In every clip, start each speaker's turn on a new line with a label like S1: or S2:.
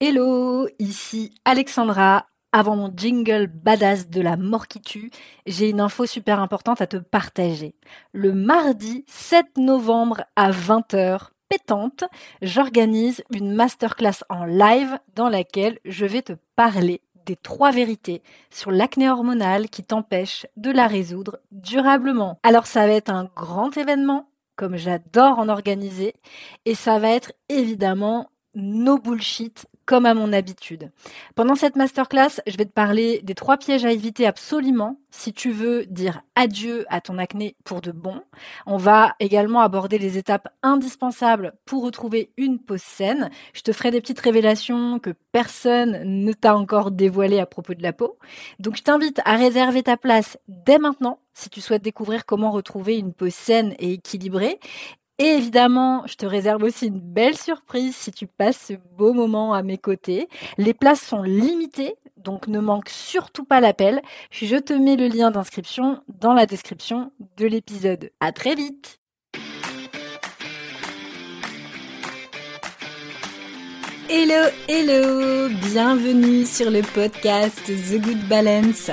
S1: Hello, ici Alexandra. Avant mon jingle badass de la mort qui tue, j'ai une info super importante à te partager. Le mardi 7 novembre à 20h, pétante, j'organise une masterclass en live dans laquelle je vais te parler des trois vérités sur l'acné hormonale qui t'empêche de la résoudre durablement. Alors ça va être un grand événement, comme j'adore en organiser, et ça va être évidemment no bullshit comme à mon habitude. Pendant cette masterclass, je vais te parler des trois pièges à éviter absolument si tu veux dire adieu à ton acné pour de bon. On va également aborder les étapes indispensables pour retrouver une peau saine. Je te ferai des petites révélations que personne ne t'a encore dévoilées à propos de la peau. Donc je t'invite à réserver ta place dès maintenant si tu souhaites découvrir comment retrouver une peau saine et équilibrée. Et évidemment, je te réserve aussi une belle surprise si tu passes ce beau moment à mes côtés. Les places sont limitées, donc ne manque surtout pas l'appel. Je te mets le lien d'inscription dans la description de l'épisode. À très vite! Hello, hello! Bienvenue sur le podcast The Good Balance.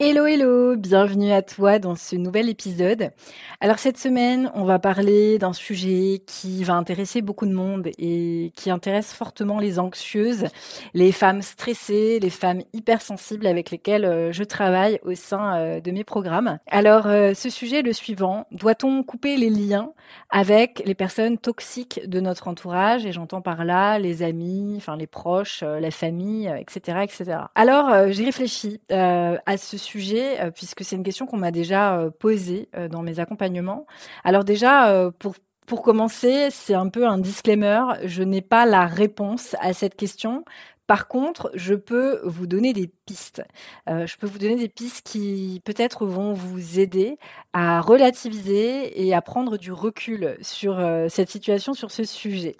S1: Hello hello, bienvenue à toi dans ce nouvel épisode. Alors cette semaine, on va parler d'un sujet qui va intéresser beaucoup de monde et qui intéresse fortement les anxieuses, les femmes stressées, les femmes hypersensibles avec lesquelles euh, je travaille au sein euh, de mes programmes. Alors euh, ce sujet est le suivant, doit-on couper les liens avec les personnes toxiques de notre entourage? Et j'entends par là les amis, enfin les proches, la famille, etc. etc. Alors j'ai réfléchi à ce sujet sujet, euh, puisque c'est une question qu'on m'a déjà euh, posée euh, dans mes accompagnements. Alors déjà, pour pour commencer, c'est un peu un disclaimer. Je n'ai pas la réponse à cette question. Par contre, je peux vous donner des pistes. je peux vous donner des pistes qui peut-être vont vous aider à relativiser et à prendre du recul sur cette situation, sur ce sujet.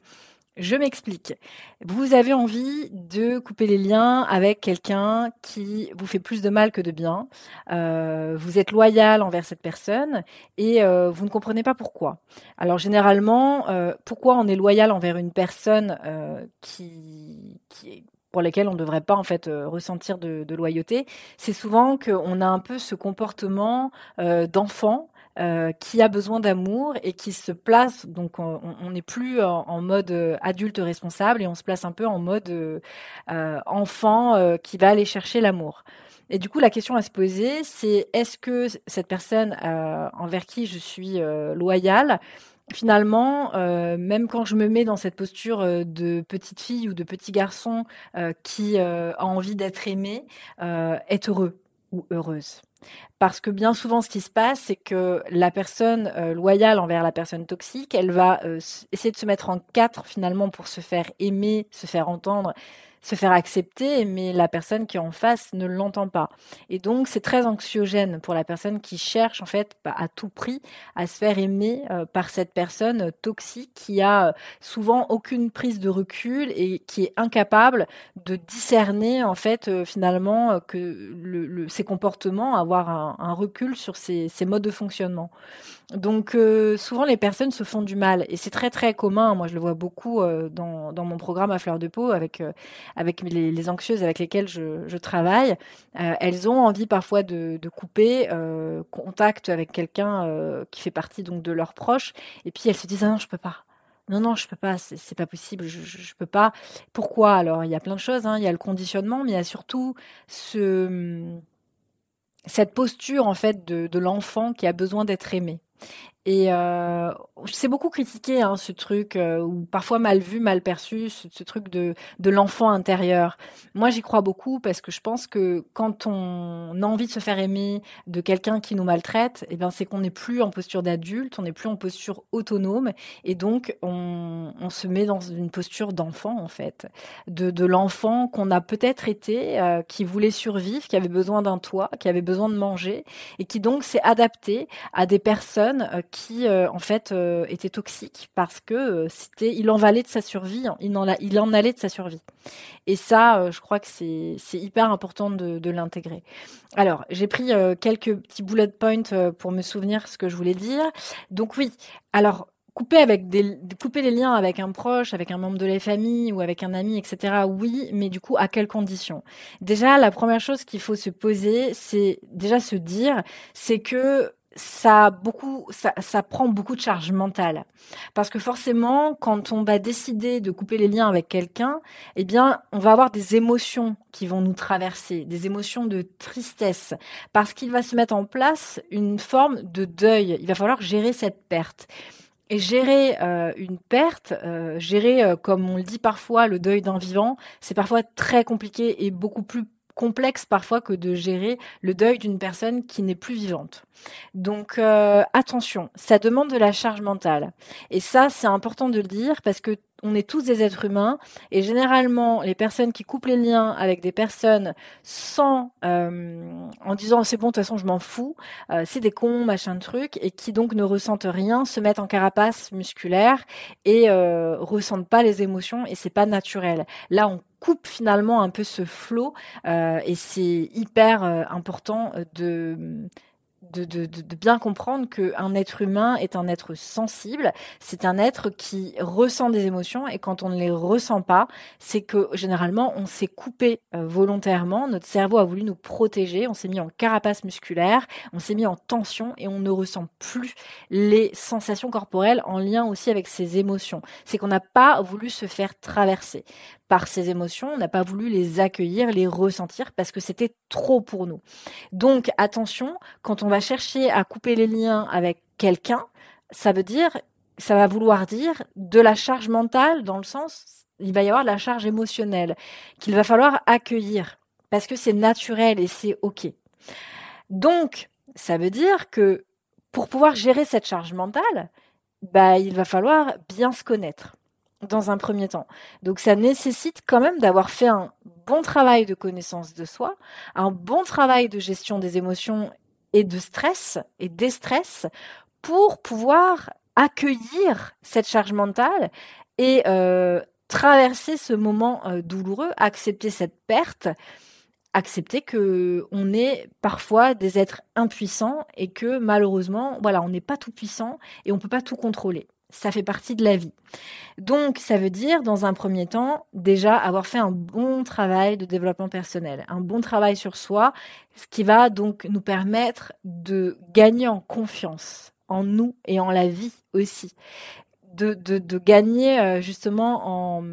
S1: Je m'explique. Vous avez envie de couper les liens avec quelqu'un qui vous fait plus de mal que de bien. Euh, vous êtes loyal envers cette personne et euh, vous ne comprenez pas pourquoi. Alors généralement, euh, pourquoi on est loyal envers une personne qui, qui pour laquelle on ne devrait pas en fait ressentir de loyauté, c'est souvent qu'on a un peu ce comportement d'enfant euh, qui a besoin d'amour et qui se place, donc on n'est plus en, mode euh, adulte responsable et on se place un peu en mode euh, enfant qui va aller chercher l'amour. Et du coup, la question à se poser, c'est est-ce que cette personne envers qui je suis loyale, finalement, même quand je me mets dans cette posture de petite fille ou de petit garçon qui a envie d'être aimé, est heureux ou heureuse. Parce que bien souvent, ce qui se passe, c'est que la personne euh, loyale envers la personne toxique, elle va euh, essayer de se mettre en quatre finalement pour se faire aimer, se faire entendre, se faire accepter, mais la personne qui est en face ne l'entend pas. Et donc, c'est très anxiogène pour la personne qui cherche, en fait, bah, à tout prix à se faire aimer euh, par cette personne toxique qui a souvent aucune prise de recul et qui est incapable de discerner, en fait, finalement, que ses comportements, avoir un, recul sur ses modes de fonctionnement. Donc euh, souvent les personnes se font du mal et c'est très très commun. Moi je le vois beaucoup euh, dans, mon programme à fleur de peau avec euh, avec les, anxieuses avec lesquelles je, travaille. elles ont envie parfois de, de couper contact avec quelqu'un qui fait partie donc de leurs proches et puis elles se disent ah non je peux pas. Non, non, je peux pas, c'est pas possible, je, je, peux pas. Pourquoi? Alors, il y a plein de choses, hein. il y a le conditionnement, mais il y a surtout ce, cette posture, en fait, de, de l'enfant qui a besoin d'être aimé. Et euh, c'est beaucoup critiqué hein, ce truc, euh, ou parfois mal vu, mal perçu, ce, truc de, de l'enfant intérieur. Moi, j'y crois beaucoup parce que je pense que quand on a envie de se faire aimer de quelqu'un qui nous maltraite, eh ben, c'est qu'on n'est plus en posture d'adulte, on n'est plus en posture autonome, et donc on, se met dans une posture d'enfant en fait, de, de l'enfant qu'on a peut-être été, euh, qui voulait survivre, qui avait besoin d'un toit, qui avait besoin de manger, et qui donc s'est adapté à des personnes euh, qui euh, en fait euh, étaient toxiques parce que c'était, il en valait de sa survie, hein. il en, il en allait de sa survie. Et ça, je crois que c'est, hyper important de, l'intégrer. Alors, j'ai pris quelques petits bullet points pour me souvenir ce que je voulais dire. Donc oui, alors couper avec couper les liens avec un proche, avec un membre de la famille ou avec un ami, etc. Oui, mais du coup, à quelles conditions? Déjà, la première chose qu'il faut se poser, c'est déjà se dire, c'est que ça prend beaucoup de charge mentale. Parce que forcément quand on va décider de couper les liens avec quelqu'un eh bien on va avoir des émotions qui vont nous traverser des émotions de tristesse. Parce qu'il va se mettre en place une forme de deuil. Il va falloir gérer cette perte. Et gérer euh, une perte, euh, gérer, euh, comme on le dit parfois, le deuil d'un vivant, c'est parfois très compliqué et beaucoup plus complexe parfois que de gérer le deuil d'une personne qui n'est plus vivante. Donc attention, ça demande de la charge mentale. Et ça, c'est important de le dire parce que on est tous des êtres humains et généralement les personnes qui coupent les liens avec des personnes sans euh, en disant c'est bon de toute façon je m'en fous euh, c'est des cons machin de truc et qui donc ne ressentent rien se mettent en carapace musculaire et euh, ressentent pas les émotions et c'est pas naturel là on coupe finalement un peu ce flot euh, et c'est hyper important de de, bien comprendre qu'un être humain est un être sensible, c'est un être qui ressent des émotions et quand on ne les ressent pas, c'est que généralement on s'est coupé euh, volontairement, notre cerveau a voulu nous protéger, on s'est mis en carapace musculaire, on s'est mis en tension et on ne ressent plus les sensations corporelles en lien aussi avec ses émotions. C'est qu'on n'a pas voulu se faire traverser par ces émotions, on n'a pas voulu les accueillir, les ressentir parce que c'était trop pour nous. Donc attention, quand on va chercher à couper les liens avec quelqu'un, ça veut dire, ça va vouloir dire de la charge mentale dans le sens, il va y avoir de la charge émotionnelle qu'il va falloir accueillir parce que c'est naturel et c'est ok. Donc ça veut dire que pour pouvoir gérer cette charge mentale, bah, il va falloir bien se connaître dans un premier temps. Donc ça nécessite quand même d'avoir fait un bon travail de connaissance de soi, un bon travail de gestion des émotions et de stress et des stress pour pouvoir accueillir cette charge mentale et euh, traverser ce moment euh, douloureux, accepter cette perte, accepter que on est parfois des êtres impuissants et que malheureusement, voilà, on n'est pas tout puissant et on peut pas tout contrôler ça fait partie de la vie. Donc, ça veut dire, dans un premier temps, déjà avoir fait un bon travail de développement personnel, un bon travail sur soi, ce qui va donc nous permettre de gagner en confiance en nous et en la vie aussi. De, de, gagner euh, justement en,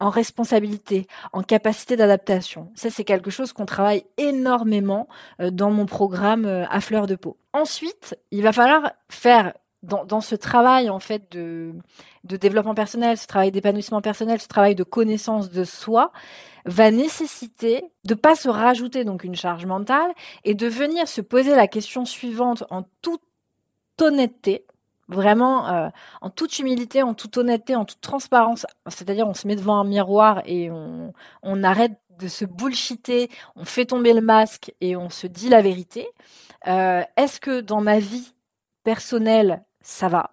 S1: en, responsabilité, en capacité d'adaptation. Ça, c'est quelque chose qu'on travaille énormément euh, dans mon programme euh, à fleur de peau. Ensuite, il va falloir faire dans, ce travail en fait de, de développement personnel, ce travail d'épanouissement personnel, ce travail de connaissance de soi, va nécessiter de pas se rajouter donc une charge mentale et de venir se poser la question suivante en toute honnêteté, vraiment euh, en toute humilité, en toute honnêteté, en toute transparence. C'est-à-dire on se met devant un miroir et on, on arrête de se bullshiter, on fait tomber le masque et on se dit la vérité. Euh, Est-ce que dans ma vie personnelle ça va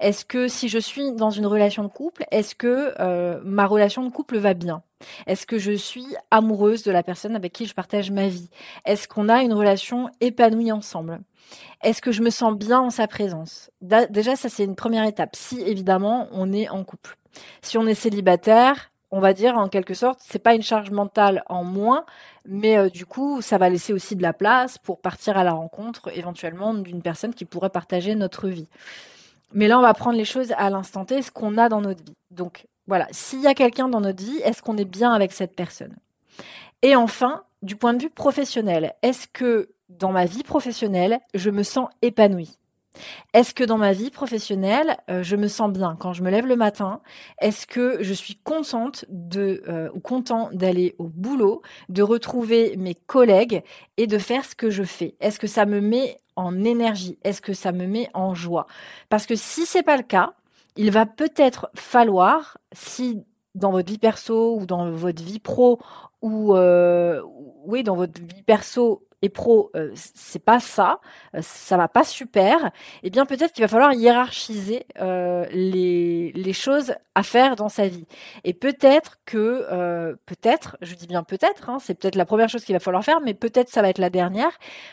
S1: Est-ce que si je suis dans une relation de couple, est-ce que euh, ma relation de couple va bien? Est-ce que je suis amoureuse de la personne avec qui je partage ma vie? Est-ce qu'on a une relation épanouie ensemble? Est-ce que je me sens bien en sa présence? Déjà, ça c'est une première étape. Si évidemment on est en couple. Si on est célibataire, on va dire en quelque sorte, c'est pas une charge mentale en moins, mais euh, du coup, ça va laisser aussi de la place pour partir à la rencontre éventuellement d'une personne qui pourrait partager notre vie. Mais là, on va prendre les choses à l'instant T, ce qu'on a dans notre vie. Donc voilà, s'il y a quelqu'un dans notre vie, est-ce qu'on est bien avec cette personne? Et enfin, du point de vue professionnel, est-ce que dans ma vie professionnelle, je me sens épanouie? Est-ce que dans ma vie professionnelle, euh, je me sens bien quand je me lève le matin? Est-ce que je suis contente euh, ou content d'aller au boulot, de retrouver mes collègues et de faire ce que je fais? Est-ce que ça me met en énergie? Est-ce que ça me met en joie? Parce que si c'est pas le cas, il va peut-être falloir, si dans votre vie perso ou dans votre vie pro ou euh, oui dans votre vie perso et pro, euh, c'est pas ça, euh, ça va pas super, eh bien peut-être qu'il va falloir hiérarchiser euh, les, choses à faire dans sa vie. Et peut-être que, peut-être, je dis bien peut-être, hein, c'est peut-être la première chose qu'il va falloir faire, mais peut-être ça va être la dernière.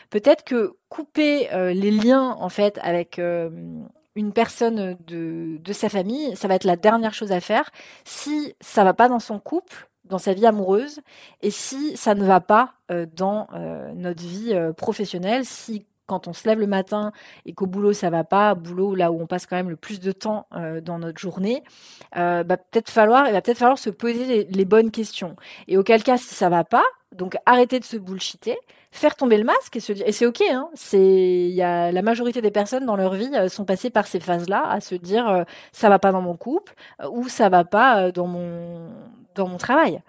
S1: Peut-être que couper les liens en fait avec une personne de, de sa famille, ça va être la dernière chose à faire. Si ça va pas dans son couple, dans sa vie amoureuse et si ça ne va pas euh, dans euh, notre vie euh, professionnelle, si quand on se lève le matin et qu'au boulot ça va pas, boulot là où on passe quand même le plus de temps dans notre journée, bah, peut-être falloir, il va peut-être falloir se poser les, bonnes questions. Et auquel cas, si ça va pas, donc arrêter de se bullshiter, faire tomber le masque et se dire, et c'est ok, hein, c'est, y a la majorité des personnes dans leur vie sont passées par ces phases-là à se dire ça va pas dans mon couple ou ça va pas dans mon dans mon travail.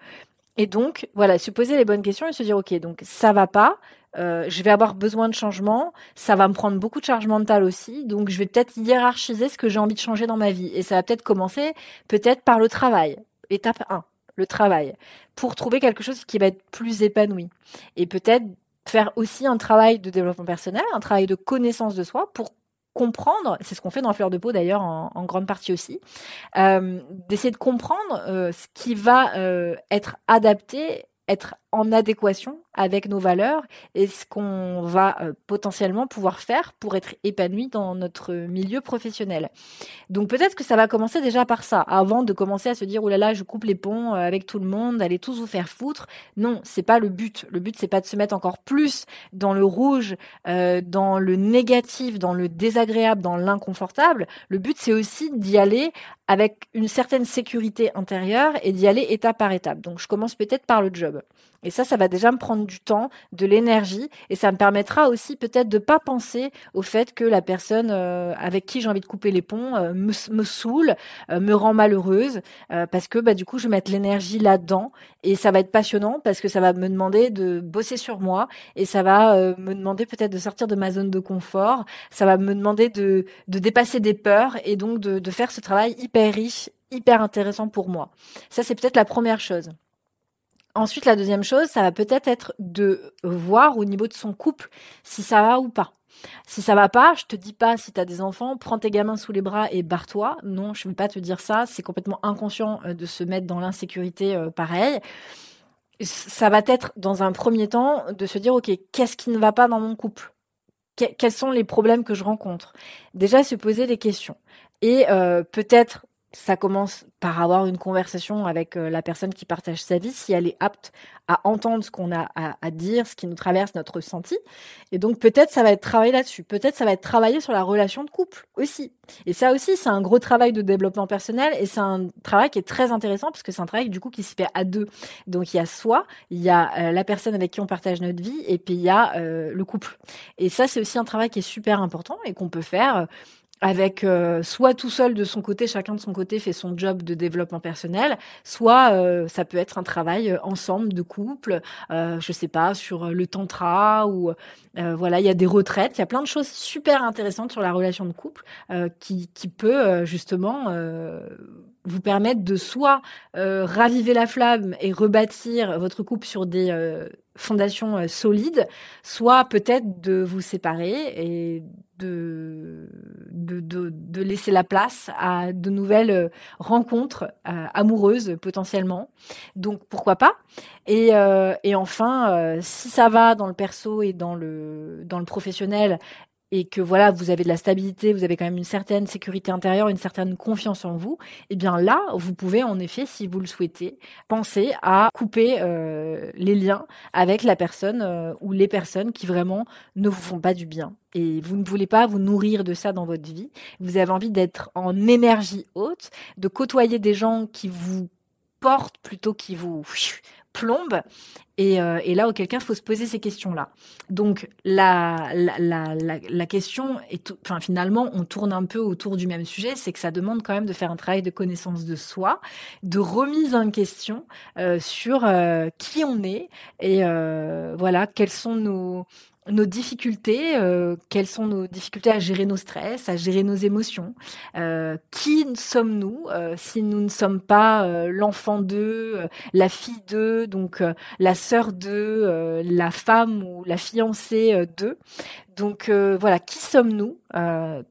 S1: Et donc, voilà, se poser les bonnes questions et se dire, OK, donc ça va pas, euh, je vais avoir besoin de changement, ça va me prendre beaucoup de charge mentale aussi, donc je vais peut-être hiérarchiser ce que j'ai envie de changer dans ma vie. Et ça va peut-être commencer peut-être par le travail. Étape 1, le travail, pour trouver quelque chose qui va être plus épanoui. Et peut-être faire aussi un travail de développement personnel, un travail de connaissance de soi pour comprendre, c'est ce qu'on fait dans Fleur de peau d'ailleurs en, grande partie aussi, euh, d'essayer de comprendre euh, ce qui va euh, être adapté, être en adéquation avec nos valeurs et ce qu'on va euh, potentiellement pouvoir faire pour être épanoui dans notre milieu professionnel. Donc peut-être que ça va commencer déjà par ça, avant de commencer à se dire oh là là, je coupe les ponts euh, avec tout le monde, allez tous vous faire foutre. Non, c'est pas le but. Le but c'est pas de se mettre encore plus dans le rouge, euh, dans le négatif, dans le désagréable, dans l'inconfortable. Le but c'est aussi d'y aller avec une certaine sécurité intérieure et d'y aller étape par étape. Donc je commence peut-être par le job. Et ça, ça va déjà me prendre du temps, de l'énergie, et ça me permettra aussi peut-être de pas penser au fait que la personne euh, avec qui j'ai envie de couper les ponts euh, me, me, saoule, euh, me rend malheureuse, parce que bah, du coup, je vais mettre l'énergie là-dedans, et ça va être passionnant parce que ça va me demander de bosser sur moi, et ça va me demander peut-être de sortir de ma zone de confort, ça va me demander de, de dépasser des peurs, et donc de, de faire ce travail hyper riche, hyper intéressant pour moi. Ça, c'est peut-être la première chose. Ensuite, la deuxième chose, ça va peut-être être de voir au niveau de son couple si ça va ou pas. Si ça va pas, je te dis pas si tu as des enfants, prends tes gamins sous les bras et barre-toi. Non, je ne vais pas te dire ça. C'est complètement inconscient euh, de se mettre dans l'insécurité euh, pareil. Ça va être dans un premier temps de se dire, OK, qu'est-ce qui ne va pas dans mon couple? Quels sont les problèmes que je rencontre? Déjà, se poser des questions. Et euh, peut-être ça commence par avoir une conversation avec euh, la personne qui partage sa vie, si elle est apte à entendre ce qu'on a à, dire, ce qui nous traverse notre ressenti. Et donc peut-être ça va être travaillé là-dessus. Peut-être ça va être travaillé sur la relation de couple aussi. Et ça aussi, c'est un gros travail de développement personnel et c'est un travail qui est très intéressant parce que c'est un travail du coup qui se fait à deux. Donc il y a soi, il y a euh, la personne avec qui on partage notre vie et puis il y a euh, le couple. Et ça, c'est aussi un travail qui est super important et qu'on peut faire avec euh, soit tout seul de son côté, chacun de son côté fait son job de développement personnel, soit euh, ça peut être un travail euh, ensemble de couple, euh, je sais pas sur le tantra ou voilà il y a des retraites, il y a plein de choses super intéressantes sur la relation de couple qui qui peut justement vous permettre de soit raviver la flamme et rebâtir votre couple sur des fondations solides, soit peut-être de vous séparer et de, de, laisser la place à de nouvelles euh, rencontres euh, amoureuses potentiellement. Donc pourquoi pas? Et, euh, et enfin, si ça va dans le perso et dans le, dans le professionnel et que voilà, vous avez de la stabilité, vous avez quand même une certaine sécurité intérieure, une certaine confiance en vous, eh bien là, vous pouvez en effet, si vous le souhaitez, penser à couper euh, les liens avec la personne euh, ou les personnes qui vraiment ne vous font pas du bien. Et vous ne voulez pas vous nourrir de ça dans votre vie. Vous avez envie d'être en énergie haute, de côtoyer des gens qui vous portent plutôt qui vous plombe euh, et, là, auquel cas, il faut se poser ces questions-là. Donc, la, la, la, la question est, finalement, on tourne un peu autour du même sujet, c'est que ça demande quand même de faire un travail de connaissance de soi, de remise en question euh, sur euh, qui on est et voilà, quels sont nos, nos difficultés, euh, quelles sont nos difficultés à gérer nos stress, à gérer nos émotions. Euh, qui sommes-nous euh, si nous ne sommes pas l'enfant d'eux, la fille d'eux, donc la sœur d'eux, la femme ou la fiancée d'eux donc voilà, qui sommes-nous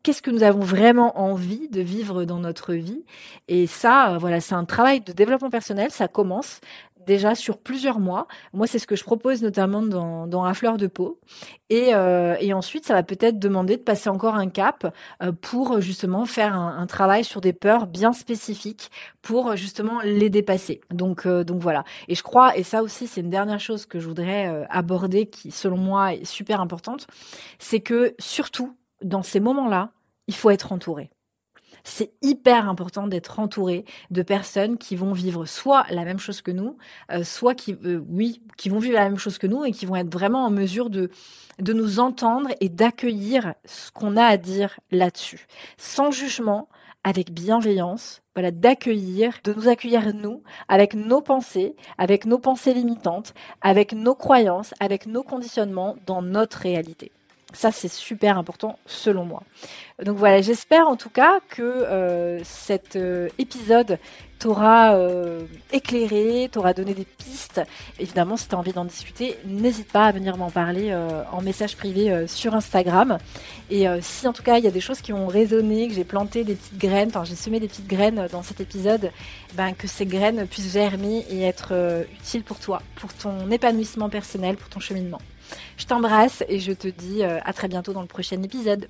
S1: Qu'est-ce que nous avons vraiment envie de vivre dans notre vie? Et ça, voilà, c'est un travail de développement personnel. Ça commence déjà sur plusieurs mois. Moi, c'est ce que je propose notamment dans, dans La Fleur de Peau. Et, euh, et ensuite, ça va peut-être demander de passer encore un cap euh, pour justement faire un, travail sur des peurs bien spécifiques pour justement les dépasser. Donc, euh, donc voilà. Et je crois, et ça aussi, c'est une dernière chose que je voudrais aborder qui, selon moi, est super importante, c'est que surtout, dans ces moments-là, il faut être entouré c'est hyper important d'être entouré de personnes qui vont vivre soit la même chose que nous, euh, soit qui, euh, oui, qui vont vivre la même chose que nous et qui vont être vraiment en mesure de, de nous entendre et d'accueillir ce qu'on a à dire là-dessus, sans jugement, avec bienveillance, voilà, d'accueillir, de nous accueillir nous, avec nos pensées, avec nos pensées limitantes, avec nos croyances, avec nos conditionnements dans notre réalité. Ça, c'est super important selon moi. Donc voilà, j'espère en tout cas que euh, cet euh, épisode t'aura euh, éclairé, t'aura donné des pistes. Évidemment, si tu as envie d'en discuter, n'hésite pas à venir m'en parler en message privé sur Instagram. Et si en tout cas il y a des choses qui ont résonné, que j'ai planté des petites graines, enfin j'ai semé des petites graines dans cet épisode, ben, que ces graines puissent germer et être utiles pour toi, pour ton épanouissement personnel, pour ton cheminement. Je t'embrasse et je te dis à très bientôt dans le prochain épisode.